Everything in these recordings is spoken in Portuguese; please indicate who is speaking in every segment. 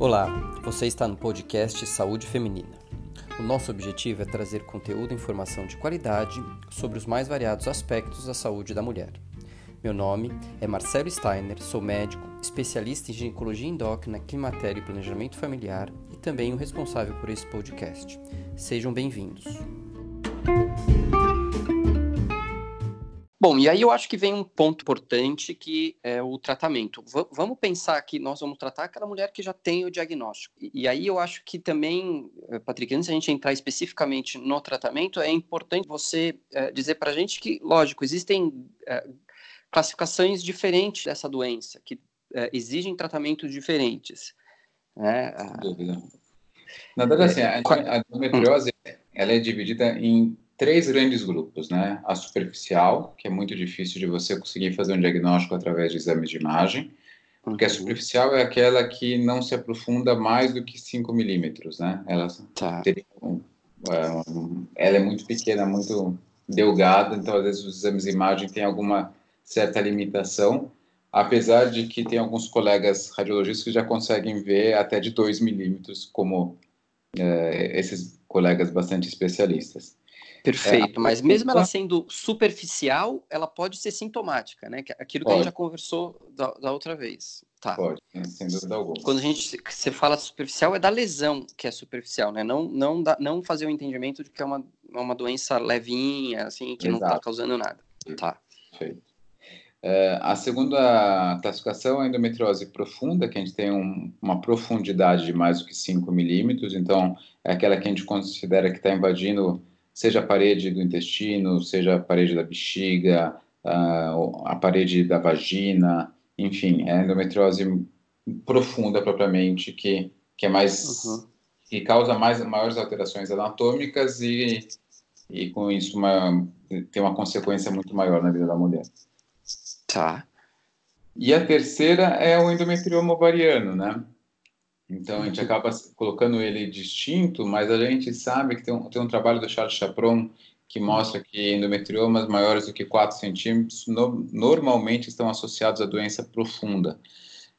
Speaker 1: Olá, você está no podcast Saúde Feminina. O nosso objetivo é trazer conteúdo e informação de qualidade sobre os mais variados aspectos da saúde da mulher. Meu nome é Marcelo Steiner, sou médico, especialista em ginecologia endócrina, climatério e planejamento familiar e também o responsável por esse podcast. Sejam bem-vindos. Bom, e aí eu acho que vem um ponto importante que é o tratamento. V vamos pensar que nós vamos tratar aquela mulher que já tem o diagnóstico. E, e aí eu acho que também, eh, Patrick, antes da gente entrar especificamente no tratamento, é importante você é, dizer para a gente que, lógico, existem é, classificações diferentes dessa doença, que exigem tratamentos diferentes. Né?
Speaker 2: Na verdade, assim, a, a endometriose ela é dividida em três grandes grupos, né? A superficial, que é muito difícil de você conseguir fazer um diagnóstico através de exames de imagem, porque a uhum. superficial é aquela que não se aprofunda mais do que 5 milímetros, né? Ela, tá. um, um, ela é muito pequena, muito delgada, então às vezes os exames de imagem têm alguma certa limitação, apesar de que tem alguns colegas radiologistas que já conseguem ver até de 2 milímetros, como é, esses colegas bastante especialistas.
Speaker 1: Perfeito, é, mas mesmo ela sendo superficial, ela pode ser sintomática, né? Aquilo que a gente já conversou da, da outra vez. Tá.
Speaker 2: Pode, sem dúvida alguma.
Speaker 1: Quando a gente você fala superficial, é da lesão que é superficial, né? Não, não, da, não fazer o entendimento de que é uma, uma doença levinha, assim, que Exato. não está causando nada. Tá.
Speaker 2: Perfeito. É, a segunda classificação é a endometriose profunda, que a gente tem um, uma profundidade de mais do que 5 milímetros, então é aquela que a gente considera que está invadindo seja a parede do intestino, seja a parede da bexiga, a, parede da vagina, enfim, é a endometriose profunda propriamente, que, que é mais. Uhum. que causa mais, maiores alterações anatômicas e, e com isso uma, tem uma consequência muito maior na vida da mulher.
Speaker 1: Tá.
Speaker 2: E a terceira é o endometrioma ovariano, né? Então a gente acaba colocando ele distinto, mas a gente sabe que tem um, tem um trabalho do Charles Chapron que mostra que endometriomas maiores do que 4 centímetros no, normalmente estão associados à doença profunda.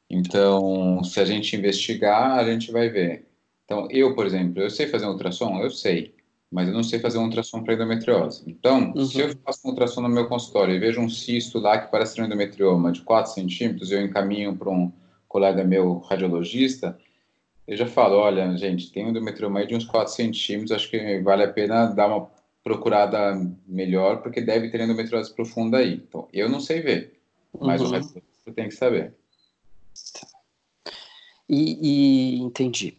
Speaker 2: Então, se a gente investigar, a gente vai ver. Então, eu, por exemplo, eu sei fazer um ultrassom? Eu sei, mas eu não sei fazer um ultrassom para endometriose. Então, uhum. se eu faço um ultrassom no meu consultório e vejo um cisto lá que parece um endometrioma de 4 centímetros, eu encaminho para um colega meu radiologista, eu já falo, olha, gente, tem um endometrioma de uns 4 centímetros, acho que vale a pena dar uma procurada melhor, porque deve ter endometriose profunda aí. Então, eu não sei ver, mas uhum. o resto tem que saber.
Speaker 1: E, e, entendi.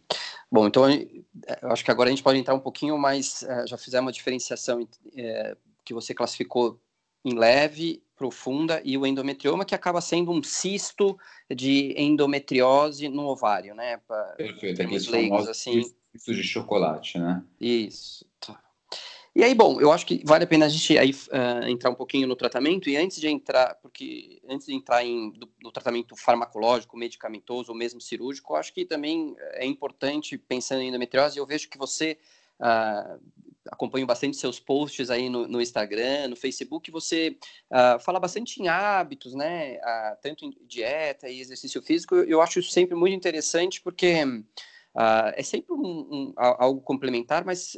Speaker 1: Bom, então eu acho que agora a gente pode entrar um pouquinho mais. Eh, já fizemos uma diferenciação é, que você classificou em leve, profunda e o endometrioma que acaba sendo um cisto de endometriose no ovário, né?
Speaker 2: Pra, Perfeito, aqueles leigos, assim. cistos de chocolate, né?
Speaker 1: Isso. Tá. E aí, bom, eu acho que vale a pena a gente aí uh, entrar um pouquinho no tratamento e antes de entrar, porque antes de entrar em, do, no tratamento farmacológico, medicamentoso ou mesmo cirúrgico, eu acho que também é importante pensando em endometriose. Eu vejo que você uh, acompanho bastante seus posts aí no, no Instagram, no Facebook, você uh, fala bastante em hábitos, né? Uh, tanto em dieta e exercício físico. Eu, acho isso sempre muito interessante porque uh, é sempre um, um, algo complementar, mas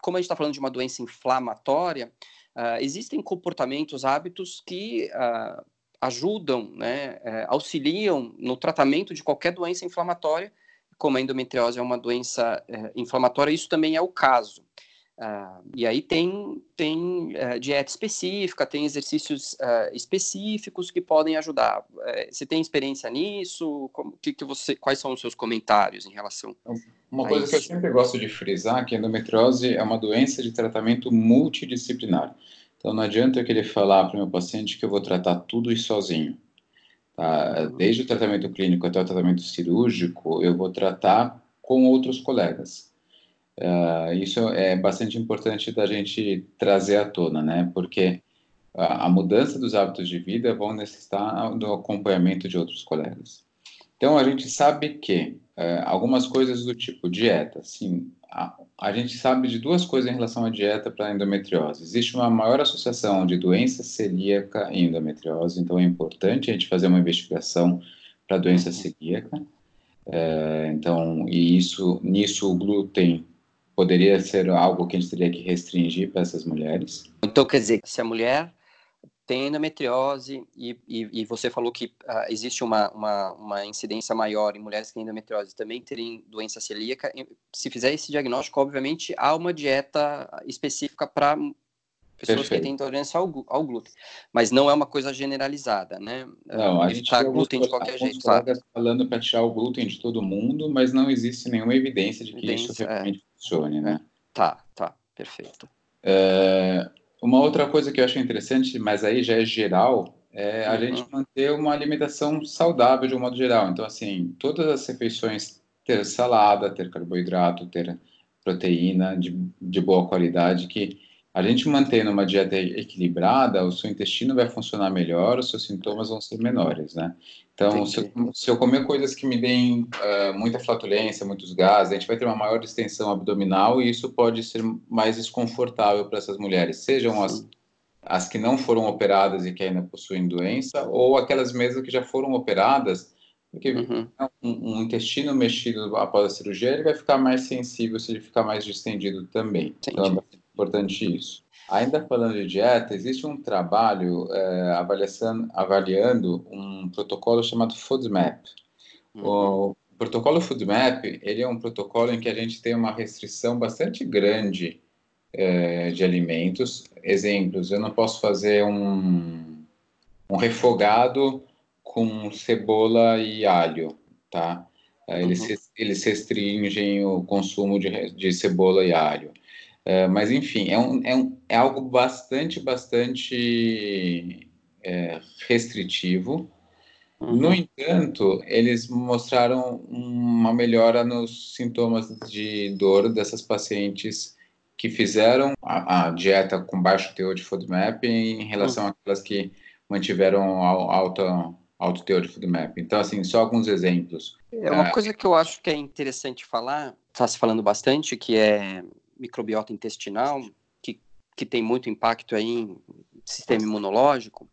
Speaker 1: como a gente está falando de uma doença inflamatória, existem comportamentos, hábitos que ajudam, né, eh, auxiliam no tratamento de qualquer doença inflamatória, como a endometriose é uma doença eh, inflamatória, isso também é o caso. Uh, e aí tem, tem uh, dieta específica, tem exercícios uh, específicos que podem ajudar. Eh, você tem experiência nisso? Como, que, que você, quais são os seus comentários em relação
Speaker 2: Uma coisa isso? que eu sempre gosto de frisar que a endometriose é uma doença de tratamento multidisciplinar. Então não adianta eu querer falar para o meu paciente que eu vou tratar tudo isso sozinho. Tá? Uhum. Desde o tratamento clínico até o tratamento cirúrgico, eu vou tratar com outros colegas. Uh, isso é bastante importante da gente trazer à tona, né? Porque a, a mudança dos hábitos de vida vão necessitar do acompanhamento de outros colegas. Então, a gente sabe que uh, algumas coisas do tipo dieta, sim, a, a, gente sabe de duas coisas em relação à dieta para endometriose. Existe uma maior associação de doença celíaca e endometriose, então é importante a gente fazer uma investigação para doença celíaca. É, então, e isso, nisso o glúten poderia ser algo que a gente teria que restringir para essas mulheres.
Speaker 1: Então, quer dizer, se a mulher tem endometriose e, e, e você falou que uh, existe uma, uma, uma, incidência maior em mulheres que têm endometriose também terem doença celíaca, se fizer esse diagnóstico, obviamente há uma dieta específica para pessoas Perfeito. que têm intolerância ao, ao, glúten, mas não é uma coisa generalizada, né?
Speaker 2: Não, a gente glúten de qualquer jeito, claro. falando para tirar o glúten de todo mundo, mas não existe nenhuma evidência de que evidência, isso realmente é. funcione, né?
Speaker 1: Tá, tá, perfeito.
Speaker 2: É, uma outra coisa que eu acho interessante, mas aí já é geral, é a uhum. gente manter uma alimentação saudável de um modo geral. Então, assim, todas as refeições ter salada, ter carboidrato, ter proteína de, de boa qualidade, que a gente mantendo uma dieta equilibrada, o seu intestino vai funcionar melhor, os seus sintomas vão ser menores, né? Então, se eu, se eu, comer coisas que me deem uh, muita flatulência, muitos gases, a gente vai ter uma maior distensão abdominal e isso pode ser mais desconfortável para essas mulheres, sejam as, as que não foram operadas e que ainda possuem doença, ou aquelas mesmo que já foram operadas, porque uhum. um, um, intestino mexido após a cirurgia, ele vai ficar mais sensível se ele ficar mais distendido também. Entendi. Então, é importante isso. Ainda falando de dieta, existe um trabalho é, avaliando, avaliando um protocolo chamado FoodMap. Uhum. O protocolo FoodMap ele é um protocolo em que a gente tem uma restrição bastante grande é, de alimentos. Exemplos, eu não posso fazer um, um refogado com cebola e alho, tá? Eles, uhum. eles restringem o consumo de, de cebola e alho. É, mas, enfim, é, um, é, um, é algo bastante, bastante é, restritivo. Uhum. No entanto, eles mostraram uma melhora nos sintomas de dor dessas pacientes que fizeram a, a dieta com baixo teor de FODMAP em relação uhum. àquelas que mantiveram alta, alto teor de FODMAP. Então, assim, só alguns exemplos.
Speaker 1: É uma é, coisa que eu acho que é interessante falar, está se falando bastante, que é microbiota intestinal, que, que tem muito impacto aí em sistema imunológico.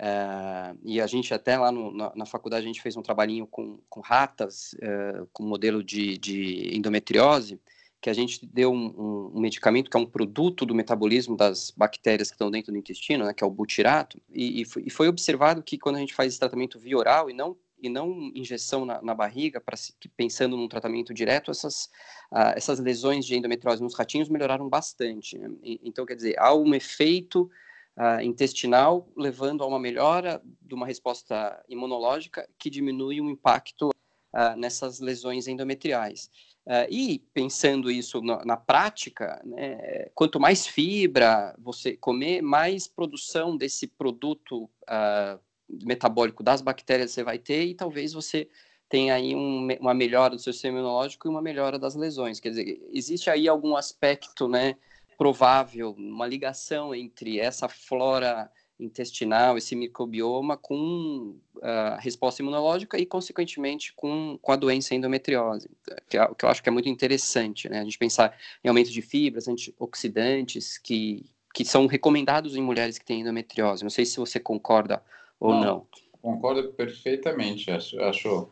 Speaker 1: Uh, e a gente até lá no, na, na, faculdade a gente fez um trabalhinho com, com ratas, uh, com modelo de, de, endometriose, que a gente deu um, um, um, medicamento que é um produto do metabolismo das bactérias que estão dentro do intestino, né, que é o butirato, e, e, foi, e foi observado que quando a gente faz esse tratamento via oral e não e não injeção na, na barriga, para pensando num tratamento direto, essas, uh, essas lesões de endometriose nos ratinhos melhoraram bastante. Né? E, então, quer dizer, há um efeito uh, intestinal levando a uma melhora de uma resposta imunológica que diminui o impacto uh, nessas lesões endometriais. Uh, e pensando isso na, na prática, né, quanto mais fibra você comer, mais produção desse produto uh, metabólico das bactérias você vai ter e talvez você tenha aí um, uma melhora do seu sistema imunológico e uma melhora das lesões. Quer dizer, existe aí algum aspecto, né, provável, uma ligação entre essa flora intestinal, esse microbioma, com a uh, resposta imunológica e, consequentemente, com, com a doença endometriose, que, é, que eu acho que é muito interessante, né? A gente pensar em aumento de fibras, antioxidantes, que, que são recomendados em mulheres que têm endometriose. Não sei se você concorda ou não? não?
Speaker 2: Concordo perfeitamente. Acho, acho,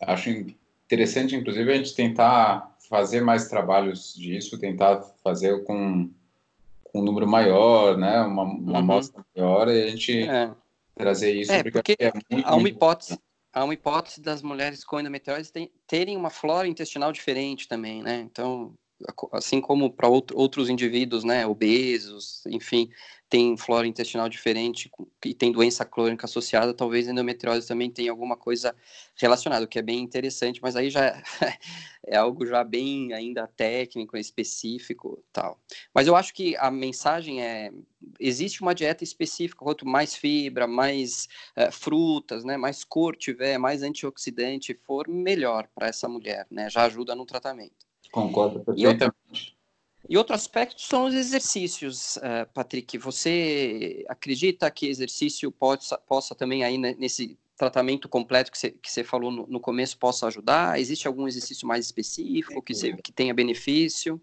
Speaker 2: acho interessante, inclusive, a gente tentar fazer mais trabalhos disso, tentar fazer com, com um número maior, né? Uma, uma uhum. amostra maior e a gente é. trazer isso.
Speaker 1: É, porque, porque é muito, há uma hipótese. Há uma hipótese das mulheres com endometriose terem uma flora intestinal diferente também, né? Então, assim como para outro, outros indivíduos, né, obesos, enfim, tem flora intestinal diferente e tem doença crônica associada, talvez endometriose também tenha alguma coisa relacionada, o que é bem interessante, mas aí já é, é algo já bem ainda técnico, específico, tal. Mas eu acho que a mensagem é existe uma dieta específica, quanto mais fibra, mais uh, frutas, né, mais cor tiver, mais antioxidante for, melhor para essa mulher, né, já ajuda no tratamento.
Speaker 2: Concordo perfeitamente.
Speaker 1: E outro aspecto são os exercícios, uh, Patrick. Você acredita que exercício possa, possa também aí nesse tratamento completo que você, que você falou no, no começo possa ajudar? Existe algum exercício mais específico que, você, que tenha benefício?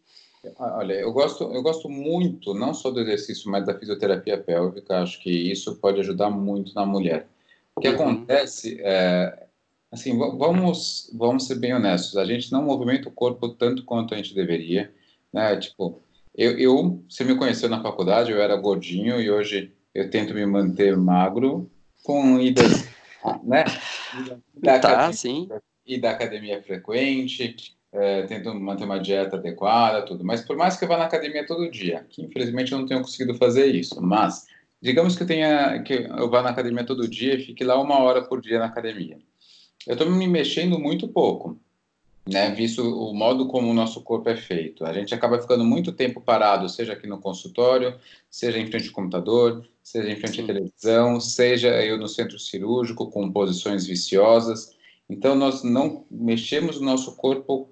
Speaker 2: Olha, eu gosto, eu gosto muito, não só do exercício, mas da fisioterapia pélvica. Acho que isso pode ajudar muito na mulher. O que uhum. acontece é, Assim, vamos, vamos ser bem honestos. A gente não movimenta o corpo tanto quanto a gente deveria, né? Tipo, eu, eu você me conheceu na faculdade, eu era gordinho e hoje eu tento me manter magro com idas, né?
Speaker 1: Da tá, academia, sim.
Speaker 2: E da academia frequente, é, tento manter uma dieta adequada, tudo. Mas por mais que eu vá na academia todo dia, que infelizmente eu não tenho conseguido fazer isso, mas digamos que eu tenha que eu vá na academia todo dia e fique lá uma hora por dia na academia. Eu estou me mexendo muito pouco, né? Visto o modo como o nosso corpo é feito, a gente acaba ficando muito tempo parado, seja aqui no consultório, seja em frente ao computador, seja em frente à televisão, seja eu no centro cirúrgico com posições viciosas. Então nós não mexemos o nosso corpo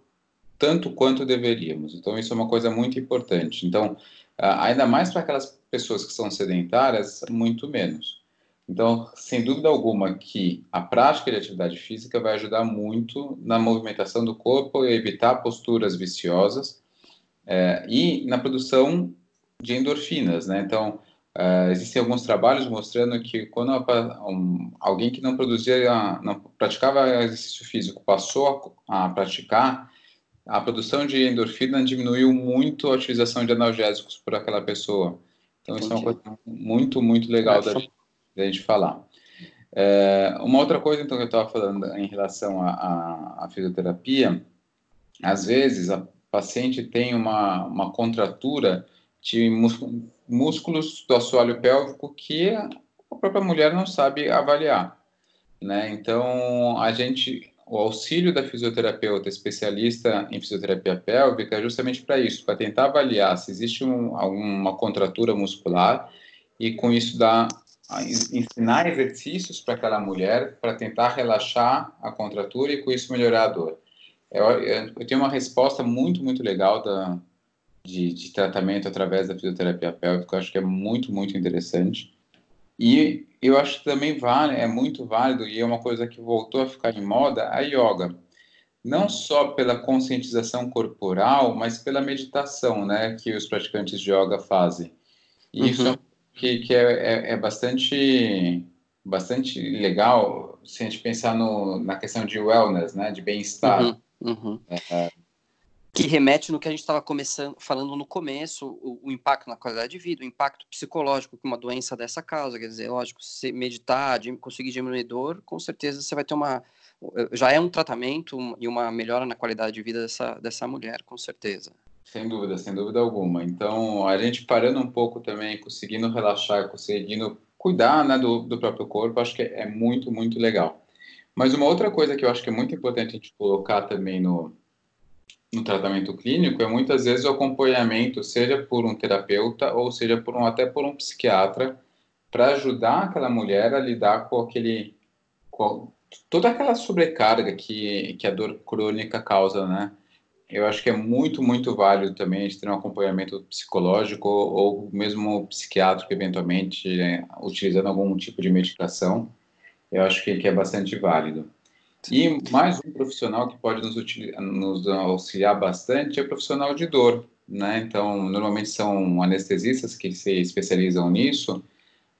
Speaker 2: tanto quanto deveríamos. Então, isso é uma coisa muito importante. Então, ainda mais para aquelas pessoas que são sedentárias, muito menos. Então, sem dúvida alguma que a prática de atividade física vai ajudar muito na movimentação do corpo e evitar posturas viciosas é, e na produção de endorfinas, né? Então, é, existem alguns trabalhos mostrando que quando um, alguém que não produzia, não praticava exercício físico passou a, a praticar, a produção de endorfina diminuiu muito a utilização de analgésicos por aquela pessoa. Então, Entendi. isso é uma coisa muito, muito legal da gente, da gente falar. É, uma outra coisa, então, que eu estava falando em relação à fisioterapia, às vezes a paciente tem uma, uma contratura de músculos do assoalho pélvico que a própria mulher não sabe avaliar, né? Então, a gente o auxílio da fisioterapeuta especialista em fisioterapia pélvica é justamente para isso, para tentar avaliar se existe um, alguma contratura muscular e com isso dar ensinar exercícios para aquela mulher para tentar relaxar a contratura e com isso melhorar a dor. Eu, eu tenho uma resposta muito, muito legal da, de, de tratamento através da fisioterapia pélvica, eu acho que é muito, muito interessante. E eu acho que também vale, é muito válido e é uma coisa que voltou a ficar em moda, a yoga. Não só pela conscientização corporal, mas pela meditação, né, que os praticantes de yoga fazem. E uhum. isso é que, que é, é, é, bastante, bastante legal se a gente pensar no, na questão de wellness, né, de bem-estar.
Speaker 1: Uhum. Uhum. É, que remete no que a gente estava começando falando no começo, o, o, impacto na qualidade de vida, o impacto psicológico que uma doença dessa causa. Quer dizer, lógico, se meditar, conseguir diminuir dor, com certeza você vai ter uma. Já é um tratamento e uma melhora na qualidade de vida dessa, dessa mulher, com certeza.
Speaker 2: Sem dúvida, sem dúvida alguma. Então, a gente parando um pouco também, conseguindo relaxar, conseguindo cuidar né, do, do próprio corpo, acho que é muito, muito legal. Mas uma outra coisa que eu acho que é muito importante a gente colocar também no, no tratamento clínico é muitas vezes o acompanhamento, seja por um terapeuta ou seja por um, até por um psiquiatra, para ajudar aquela mulher a lidar com aquele com toda aquela sobrecarga que, que a dor crônica causa, né? Eu acho que é muito, muito válido também a gente ter um acompanhamento psicológico ou, ou mesmo psiquiátrico, eventualmente, né, utilizando algum tipo de medicação. Eu acho que, que é bastante válido. E mais um profissional que pode nos, nos auxiliar bastante é o profissional de dor, né? Então, normalmente são anestesistas que se especializam nisso,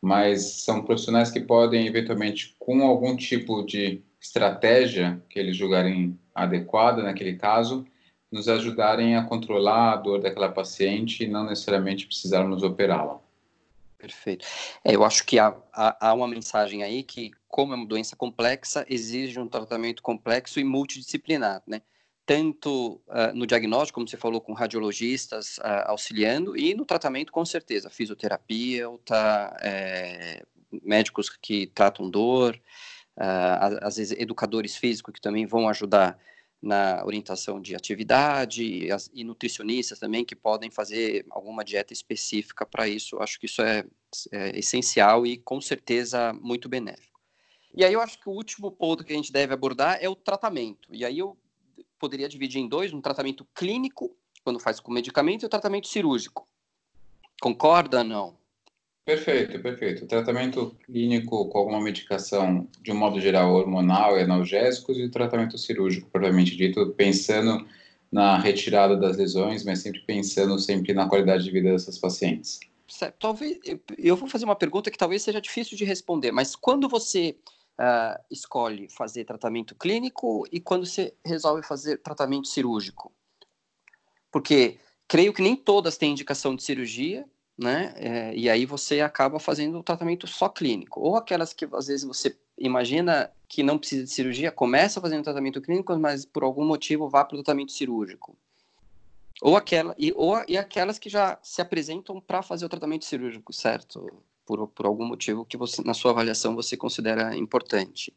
Speaker 2: mas são profissionais que podem, eventualmente, com algum tipo de estratégia que eles julgarem adequada naquele caso, nos ajudarem a controlar a dor daquela paciente e não necessariamente precisarmos operá-la.
Speaker 1: Perfeito. É, eu acho que há, há, há, uma mensagem aí que, como é uma doença complexa, exige um tratamento complexo e multidisciplinar, né? Tanto uh, no diagnóstico, como você falou, com radiologistas uh, auxiliando, e no tratamento, com certeza, fisioterapia, tá, é, médicos que tratam dor, uh, às vezes educadores físicos que também vão ajudar na orientação de atividade e, as, e, nutricionistas também que podem fazer alguma dieta específica para isso. Acho que isso é, é, essencial e com certeza muito benéfico. E aí eu acho que o último ponto que a gente deve abordar é o tratamento. E aí eu poderia dividir em dois, um tratamento clínico, quando faz com medicamento, e o tratamento cirúrgico. Concorda não?
Speaker 2: Perfeito, perfeito. O tratamento clínico com alguma medicação, de um modo geral, hormonal e analgésicos, e o tratamento cirúrgico, propriamente dito, pensando na retirada das lesões, mas sempre pensando sempre na qualidade de vida dessas pacientes.
Speaker 1: Certo. Talvez eu vou fazer uma pergunta que talvez seja difícil de responder, mas quando você uh, escolhe fazer tratamento clínico e quando você resolve fazer tratamento cirúrgico? Porque creio que nem todas têm indicação de cirurgia, né? É, e aí você acaba fazendo o tratamento só clínico. Ou aquelas que às vezes você imagina que não precisa de cirurgia, começa fazendo tratamento clínico, mas por algum motivo vá para o tratamento cirúrgico. Ou, aquela, e, ou, e aquelas que já se apresentam para fazer o tratamento cirúrgico, certo? Por, por algum motivo que você, na sua avaliação, você considera importante.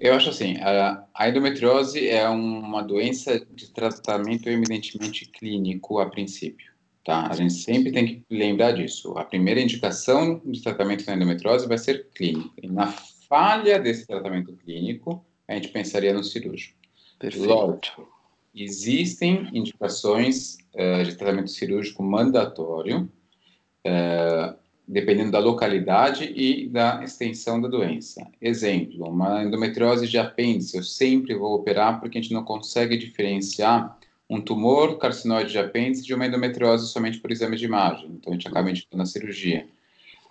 Speaker 2: Eu acho assim, a, a endometriose é uma doença de tratamento eminentemente clínico a princípio, tá? A gente sempre tem que lembrar disso. A primeira indicação de tratamento da endometriose vai ser clínico. E na falha desse tratamento clínico, a gente pensaria no cirúrgico.
Speaker 1: Perfeito. Lógico,
Speaker 2: existem indicações uh, de tratamento cirúrgico mandatório, uh, dependendo da localidade e da extensão da doença. Exemplo, uma endometriose de apêndice, eu sempre vou operar porque a gente não consegue diferenciar um tumor carcinóide de apêndice de uma endometriose somente por exame de imagem, então a gente acaba indicando a cirurgia.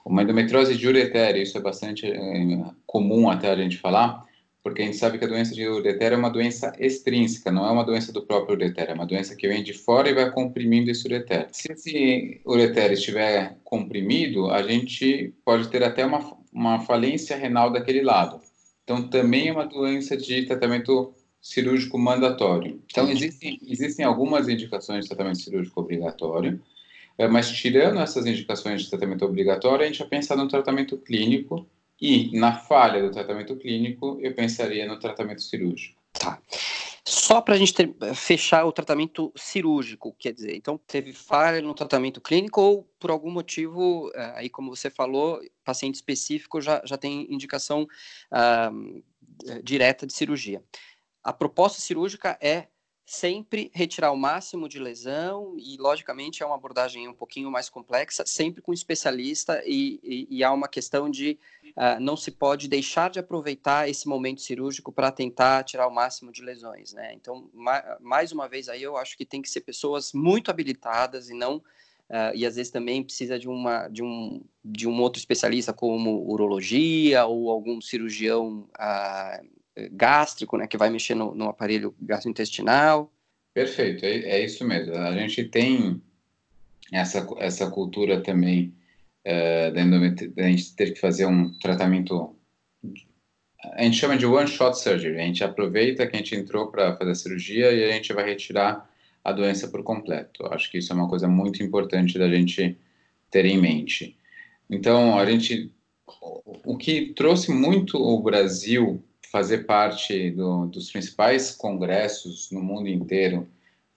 Speaker 2: Uma endometriose de uretério, isso é bastante é, comum até a gente falar, porque a gente sabe que a doença de uretério é uma doença extrínseca, não é uma doença do próprio uretério, é uma doença que vem de fora e vai comprimindo esse uretério. Se esse uretério estiver comprimido, a gente pode ter até uma, uma falência renal daquele lado. Então, também é uma doença de tratamento cirúrgico mandatório. Então, existem, existem algumas indicações de tratamento cirúrgico obrigatório, eh, mas tirando essas indicações de tratamento obrigatório, a gente vai pensar no tratamento clínico, e, na falha do tratamento clínico, eu pensaria no tratamento cirúrgico.
Speaker 1: Tá. Só para a gente ter, fechar o tratamento cirúrgico, quer dizer, então teve falha no tratamento clínico ou por algum motivo, eh, aí como você falou, paciente específico já, já tem indicação uh, direta de cirurgia. A proposta cirúrgica é sempre retirar o máximo de lesão e, logicamente, é uma abordagem um pouquinho mais complexa, sempre com especialista e, e, e há uma questão de uh, não se pode deixar de aproveitar esse momento cirúrgico para tentar tirar o máximo de lesões, né? Então, ma mais uma vez aí eu acho que tem que ser pessoas muito habilitadas e não Uh, e às vezes também precisa de, uma, de, um, de um outro especialista, como urologia ou algum cirurgião uh, gástrico, né, que vai mexer no, no aparelho gastrointestinal.
Speaker 2: Perfeito, é, é, isso mesmo. A gente tem essa, essa cultura também é, da, da gente ter que fazer um tratamento. A gente chama de one shot surgery. A gente aproveita que a gente entrou para fazer a cirurgia e a gente vai retirar a doença por completo. Acho que isso é uma coisa muito importante da gente ter em mente. Então, a gente. O que trouxe muito o Brasil fazer parte do, dos principais congressos no mundo inteiro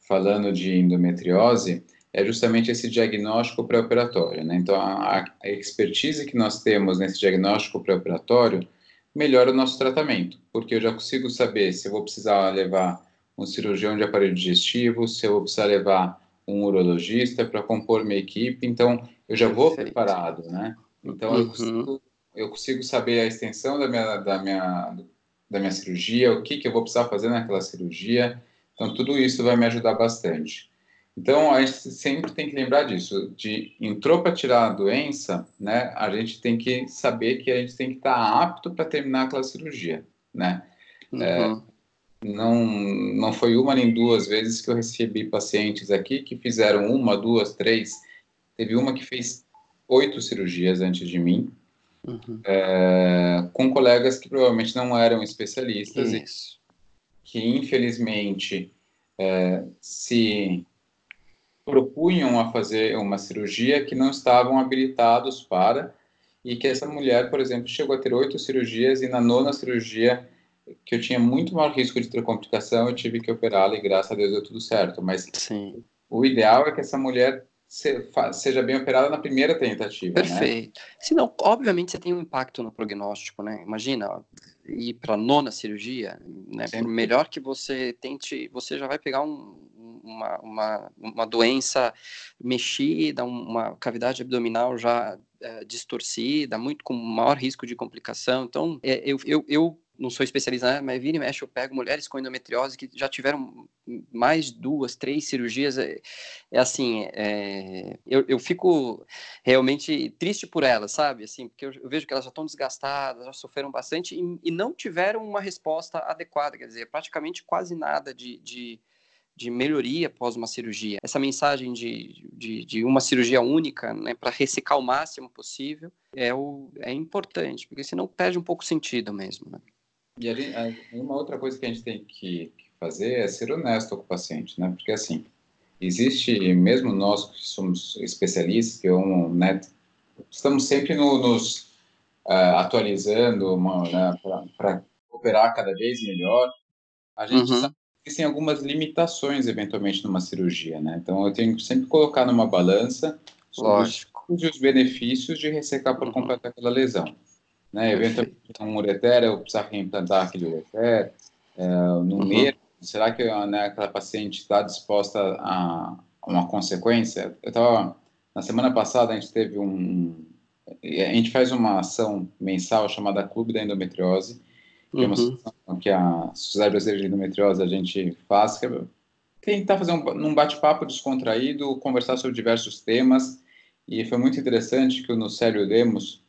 Speaker 2: falando de endometriose é justamente esse diagnóstico pré-operatório. Né? Então, a, a, expertise que nós temos nesse diagnóstico pré-operatório melhora o nosso tratamento, porque eu já consigo saber se eu vou precisar levar um cirurgião de aparelho digestivo, se eu vou precisar levar um urologista para compor minha equipe, então eu já vou Perfeito. preparado, né? Então uhum. eu, consigo, eu consigo saber a extensão da minha, da minha, da minha cirurgia, o que, que eu vou precisar fazer naquela cirurgia. Então, tudo isso vai me ajudar bastante. Então, a gente sempre tem que lembrar disso, de entrou para tirar a doença, né? A gente tem que saber que a gente tem que estar tá apto para terminar aquela cirurgia, né? Uhum. É, não, não foi uma nem duas vezes que eu recebi pacientes aqui que fizeram uma, duas, três. Teve uma que fez oito cirurgias antes de mim, uhum. é, com colegas que provavelmente não eram especialistas Isso. e que, infelizmente, é, se propunham a fazer uma cirurgia que não estavam habilitados para e que essa mulher, por exemplo, chegou a ter oito cirurgias e na nona cirurgia que eu tinha muito maior risco de ter complicação, eu tive que operá-la e graças a Deus deu tudo certo. Mas Sim. o ideal é que essa mulher seja bem operada na primeira tentativa.
Speaker 1: Né? Perfeito. Né? Senão, obviamente, você tem um impacto no prognóstico, né? Imagina ir para nona cirurgia, né? Por melhor que você tente, você já vai pegar um, uma, uma, uma doença mexida, uma cavidade abdominal já é, distorcida, muito com maior risco de complicação. Então, é, eu, eu, eu não sou especialista, né, mas vira e mexe, eu pego mulheres com endometriose que já tiveram mais duas, três cirurgias. É, é assim, é, eu, eu fico realmente triste por elas, sabe? Assim, porque eu, eu vejo que elas já estão desgastadas, já sofreram bastante e, e, não tiveram uma resposta adequada, quer dizer, praticamente quase nada de, de de melhoria após uma cirurgia. Essa mensagem de, de, de uma cirurgia única, né, para ressecar o máximo possível, é, o, é importante, porque senão perde um pouco o sentido mesmo. Né?
Speaker 2: E ali, uma outra coisa que a gente tem que, fazer é ser honesto com o paciente, né? Porque assim, existe, mesmo nós que somos especialistas, que é um, né, estamos sempre no, nos uh, atualizando né, para operar cada vez melhor, a gente uhum. sabe que existem algumas limitações, eventualmente, numa cirurgia, né? Então, eu tenho que sempre colocar numa balança os, os benefícios de ressecar por uhum. completo aquela lesão. Né? Eventualmente, um ureter, eu precisar reimplantar aquele ureter, é, no uhum. nervo, será que né, aquela paciente está disposta a, a uma consequência? Eu estava, na semana passada, a gente teve um, a gente faz uma ação mensal chamada Clube da Endometriose, que uhum. é uma uhum. ação que a Sociedade Brasileira de Endometriose a gente faz, que é tentar fazer um, um bate-papo descontraído, conversar sobre diversos temas, e foi muito interessante que o Nucélio Demos,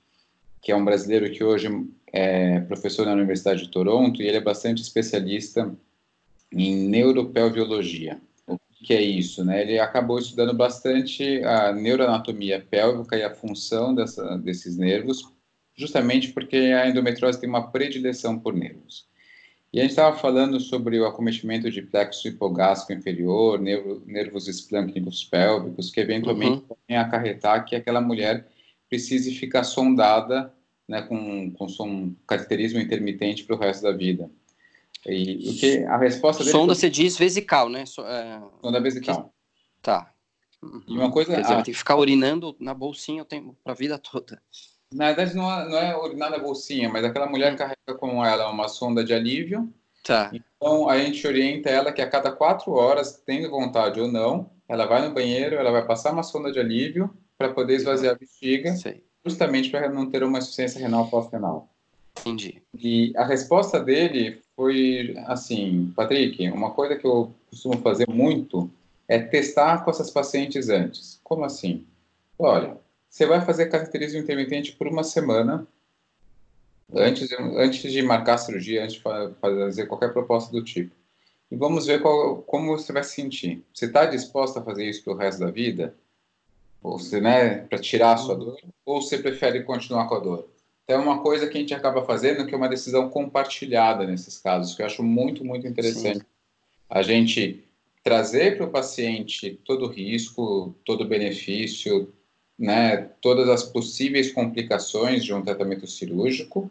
Speaker 2: que é um brasileiro que hoje é professor na Universidade de Toronto e ele é bastante especialista em neuropelviologia. O que é isso? Né? Ele acabou estudando bastante a neuroanatomia pélvica e a função dessa, desses nervos, justamente porque a endometriose tem uma predileção por nervos. E a gente estava falando sobre o acometimento de plexo hipogástrico inferior, nervos esplâncnicos pélvicos, que eventualmente uhum. podem acarretar que aquela mulher precise ficar sondada né, com, com um cateterismo intermitente para o resto da vida. E o que a resposta
Speaker 1: dele Sonda foi... se diz vesical, né? So, é...
Speaker 2: Sonda vesical. Que...
Speaker 1: Tá.
Speaker 2: E uma coisa...
Speaker 1: Quer dizer, a... tem que ficar urinando na bolsinha para a vida toda.
Speaker 2: Na verdade, não é, não é urinar na bolsinha, mas aquela mulher hum. carrega com ela uma sonda de alívio.
Speaker 1: Tá.
Speaker 2: Então, a gente orienta ela que a cada quatro horas, tendo vontade ou não, ela vai no banheiro, ela vai passar uma sonda de alívio para poder esvaziar a bexiga. Sei justamente para não ter uma insuficiência renal pós-renal.
Speaker 1: Entendi.
Speaker 2: E a resposta dele foi assim, Patrick, uma coisa que eu costumo fazer muito é testar com essas pacientes antes. Como assim? Olha, você vai fazer cateterismo intermitente por uma semana antes de, antes de marcar a cirurgia, antes de fazer qualquer proposta do tipo. E vamos ver qual, como você vai se sentir. Você está disposta a fazer isso pelo resto da vida? Você, né, para tirar a sua dor, ou você prefere continuar com a dor? Então, é uma coisa que a gente acaba fazendo que é uma decisão compartilhada nesses casos, que eu acho muito, muito interessante. Sim. A gente trazer para o paciente todo o risco, todo o benefício, né, todas as possíveis complicações de um tratamento cirúrgico,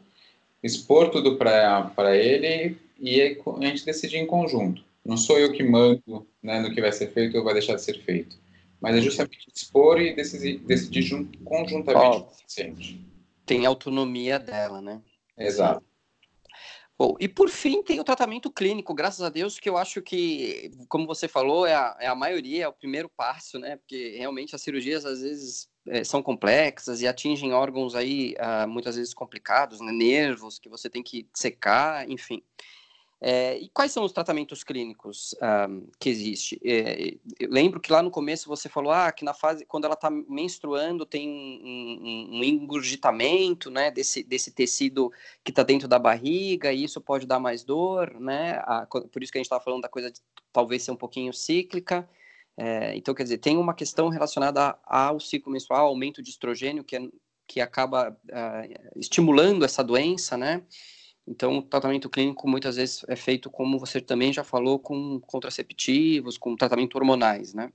Speaker 2: expor tudo para ele e a gente decidir em conjunto. Não sou eu que mando né, no que vai ser feito ou vai deixar de ser feito mas é justamente expor e decidir, decidir conjuntamente com o paciente.
Speaker 1: Tem autonomia dela, né?
Speaker 2: Exato.
Speaker 1: Bom, e por fim tem o tratamento clínico, graças a Deus, que eu acho que, como você falou, é a, é a maioria, é o primeiro passo, né? Porque realmente as cirurgias às vezes é, são complexas e atingem órgãos aí ah, muitas vezes complicados, né? nervos que você tem que secar, enfim. É, e quais são os tratamentos clínicos um, ah, que existe? É, lembro que lá no começo você falou ah, que na fase, quando ela está menstruando, tem um, um, um, engurgitamento né, desse, desse tecido que está dentro da barriga, e isso pode dar mais dor, né? A, por isso que a gente estava falando da coisa de talvez ser um pouquinho cíclica. É, então, quer dizer, tem uma questão relacionada ao ciclo menstrual, aumento de estrogênio, que, é, que acaba uh, estimulando essa doença, né? Então, o tratamento clínico muitas vezes é feito, como você também já falou, com contraceptivos, com tratamento hormonais, né?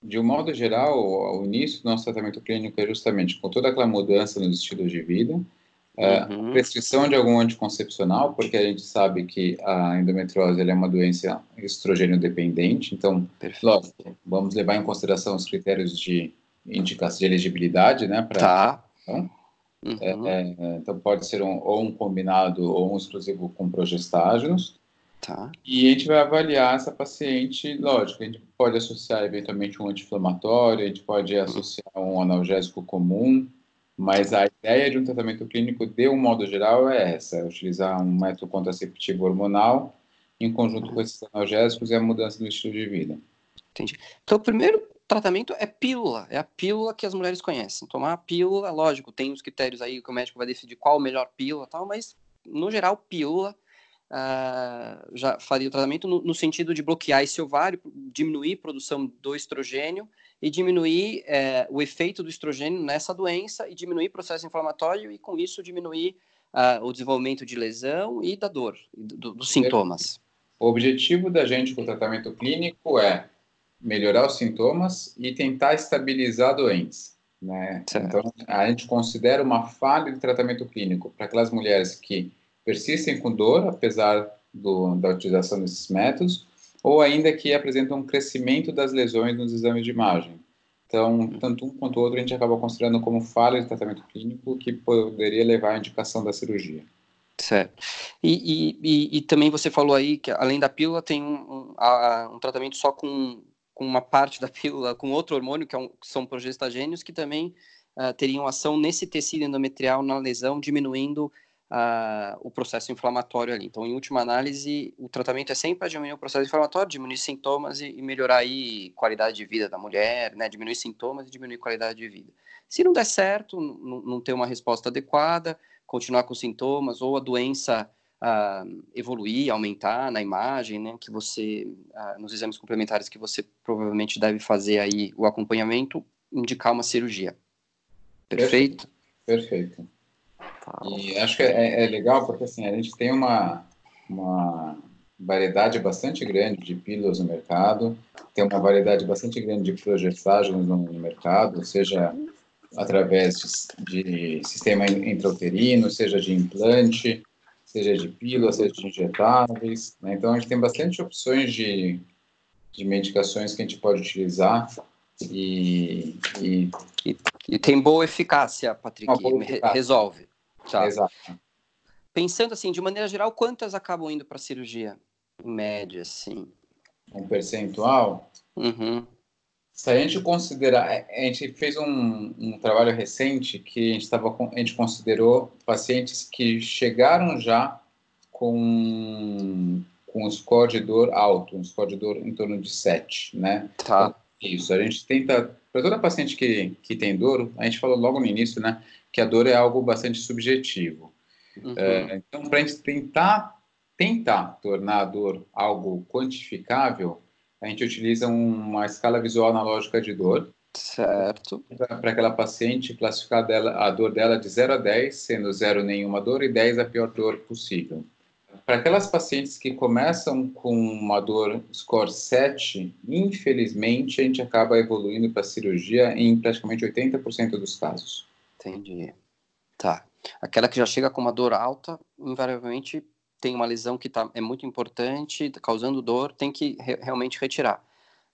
Speaker 2: De um modo geral, o início do nosso tratamento clínico é justamente com toda aquela mudança nos estilos de vida, uhum. a prescrição de algum anticoncepcional, porque a gente sabe que a endometriose é uma doença estrogênio dependente, então, lógico, vamos levar em consideração os critérios de indicação de elegibilidade, né?
Speaker 1: Pra, tá.
Speaker 2: Então, é, uhum. É, é, então pode ser um, ou um combinado ou um exclusivo com progestágenos.
Speaker 1: Tá.
Speaker 2: E a gente vai avaliar essa paciente, lógico, a gente pode associar eventualmente um anti-inflamatório, a gente pode uhum. associar um analgésico comum, Mas a ideia de um tratamento clínico, de um modo geral, é essa: é utilizar um método contraceptivo hormonal em conjunto com esses analgésicos e a mudança do estilo de vida.
Speaker 1: Entendi. Então, o primeiro tratamento é pílula, é a pílula que as mulheres conhecem. Tomar a pílula, lógico, tem os critérios aí que o médico vai decidir qual a melhor pílula tal, mas no geral, pílula uh, já faria o tratamento no, no, sentido de bloquear esse ovário, diminuir a produção do estrogênio e diminuir uh, o efeito do estrogênio nessa doença e diminuir o processo inflamatório e, com isso, diminuir uh, o desenvolvimento de lesão e da dor, do, dos sintomas.
Speaker 2: O objetivo da gente com o tratamento clínico é melhorar os sintomas e tentar estabilizar doentes. Né? Então, a gente considera uma falha de tratamento clínico para aquelas mulheres que persistem com dor, apesar do, da utilização desses métodos, ou ainda que apresentam um crescimento das lesões nos exames de imagem. Então, tanto um quanto o outro a gente acaba considerando como falha de tratamento clínico que poderia levar à indicação da cirurgia.
Speaker 1: Certo. E, e, e, também você falou aí que além da pílula tem um, um, um tratamento só com, com uma parte da pílula, com outro hormônio, que, é um, que são progestagênios, que também uh, teriam ação nesse tecido endometrial na lesão, diminuindo uh, o processo inflamatório ali. Então, em última análise, o tratamento é sempre para diminuir o processo inflamatório, diminuir sintomas e, e melhorar aí qualidade de vida da mulher, né? Diminuir sintomas e diminuir qualidade de vida. Se não der certo, não ter uma resposta adequada, continuar com sintomas ou a doença uh, evoluir, aumentar na imagem, né? Que você, uh, nos exames complementares que você provavelmente deve fazer aí o acompanhamento, indicar uma cirurgia. Perfeito?
Speaker 2: Perfeito. E acho que é, é, legal porque assim a gente tem uma, uma variedade bastante grande de pílulas no mercado, tem uma variedade bastante grande de progestágenos no, no mercado, seja através de, de sistema intrauterino, seja de implante, seja de pílula, seja de injetáveis. Né? Então, a gente tem bastante opções de, de medicações que a gente pode utilizar e,
Speaker 1: e, e, e tem boa eficácia, Patrick, boa eficácia. resolve. Tá. Exato. Pensando assim, de maneira geral, quantas acabam indo para cirurgia? Em média, assim.
Speaker 2: Um percentual?
Speaker 1: Uhum.
Speaker 2: Se a gente considerar, é, a gente fez um, um trabalho recente que a gente, tava, a gente considerou pacientes que chegaram já com, com um score de dor alto, um score de dor em torno de 7, né?
Speaker 1: Tá.
Speaker 2: Isso, a gente tenta, para toda paciente que, que tem dor, a gente falou logo no início, né? que a dor é algo bastante subjetivo. Uhum. É, então, para a gente tentar, tentar tornar a dor algo quantificável, a gente utiliza uma escala visual analógica de dor.
Speaker 1: Certo.
Speaker 2: Para aquela paciente classificar dela, a dor dela de 0 a 10, sendo 0 nenhuma dor e 10 a pior dor possível. Para aquelas pacientes que começam com uma dor score 7, infelizmente a gente acaba evoluindo para cirurgia em praticamente 80% dos casos.
Speaker 1: Entendi. Tá. Aquela que já chega com uma dor alta, invariavelmente tem uma lesão que tá, é muito importante, tá causando dor, tem que re realmente retirar.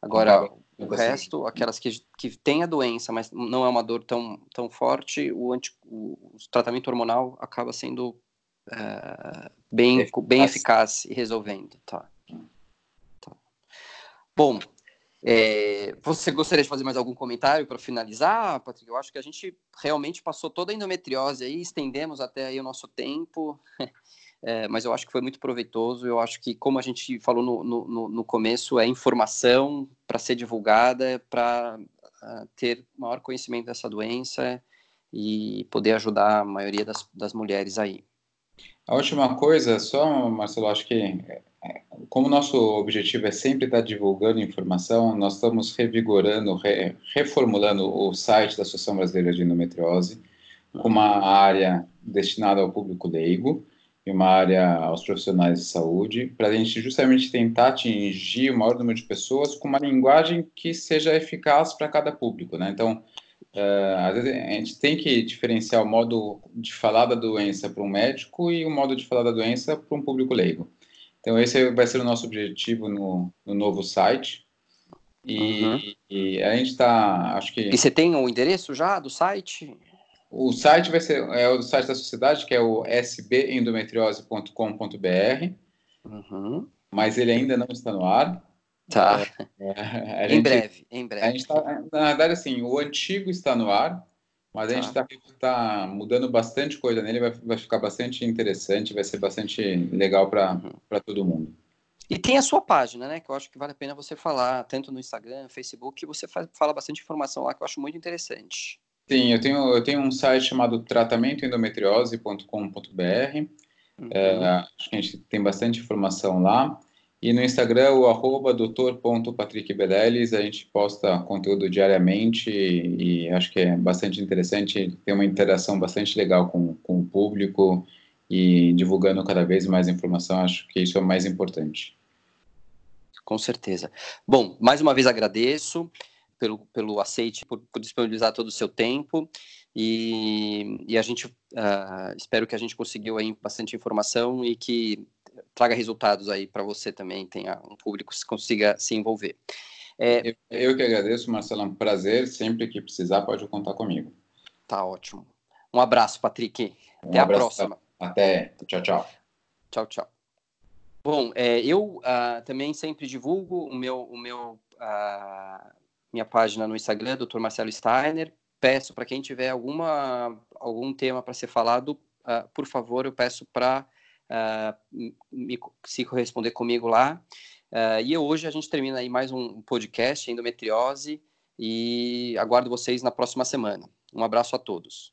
Speaker 1: Agora, o resto, aquelas que, que têm a doença, mas não é uma dor tão, tão forte, o, anti, o, o tratamento hormonal acaba sendo é, bem, eficaz. bem eficaz e resolvendo. Tá. tá. Bom, é, você gostaria de fazer mais algum comentário para finalizar, Patrick? Eu acho que a gente realmente passou toda a endometriose aí, estendemos até aí o nosso tempo, é, mas eu acho que foi muito proveitoso. Eu acho que, como a gente falou no, no, no começo, é informação para ser divulgada, para uh, ter maior conhecimento dessa doença e poder ajudar a maioria das, das mulheres aí.
Speaker 2: A última coisa, só, Marcelo, acho que como nosso objetivo é sempre estar divulgando informação, nós estamos revigorando, re, reformulando o site da Associação Brasileira de Endometriose, com uma área destinada ao público leigo e uma área aos profissionais de saúde, para a gente justamente tentar atingir o maior número de pessoas com uma linguagem que seja eficaz para cada público, né? Então, uh, às vezes a gente tem que diferenciar o modo de falar da doença para um médico e o modo de falar da doença para um público leigo. Então, esse vai ser o nosso objetivo no, no novo site. E, uhum. e a gente está, acho que...
Speaker 1: E você tem o endereço já do site?
Speaker 2: O site vai ser é o site da sociedade, que é o sbendometriose.com.br.
Speaker 1: Uhum.
Speaker 2: Mas ele ainda não está no ar.
Speaker 1: Tá. É, é, em breve, em breve.
Speaker 2: Gente tá, na verdade, assim, o antigo está no ar, Mas a gente está tá mudando bastante coisa nele, vai, vai ficar bastante interessante, vai ser bastante legal para uhum. todo mundo.
Speaker 1: E tem a sua página, né? Que eu acho que vale a pena você falar, tanto no Instagram, Facebook, que você faz, fala bastante informação lá que eu acho muito interessante.
Speaker 2: Sim, eu tenho, eu tenho um site chamado tratamentoendometriose.com.br. Uhum. É, acho que a gente tem bastante informação lá. E no Instagram, o arroba doutor.patrickbedelis, a gente posta conteúdo diariamente e, e, acho que é bastante interessante, tem uma interação bastante legal com, com o público e divulgando cada vez mais informação, acho que isso é o mais importante.
Speaker 1: Com certeza. Bom, mais uma vez agradeço pelo, pelo aceite, por, por disponibilizar todo o seu tempo e, e a gente, uh, espero que a gente conseguiu aí bastante informação e que traga resultados aí para você também, tenha um público que consiga se envolver.
Speaker 2: É... Eu, eu, que agradeço, Marcelo, é um prazer. Sempre que precisar, pode contar comigo.
Speaker 1: Tá ótimo. Um abraço, Patrick. Até um a próxima.
Speaker 2: Até. Tchau, tchau.
Speaker 1: Tchau, tchau. Bom, é, eu uh, também sempre divulgo o meu, o meu, uh, minha página no Instagram, Dr. Marcelo Steiner. Peço para quem tiver alguma, algum tema para ser falado, uh, por favor, eu peço para uh, me, se corresponder comigo lá. Uh, e hoje a gente termina aí mais um podcast, Endometriose, e aguardo vocês na próxima semana. Um abraço a todos.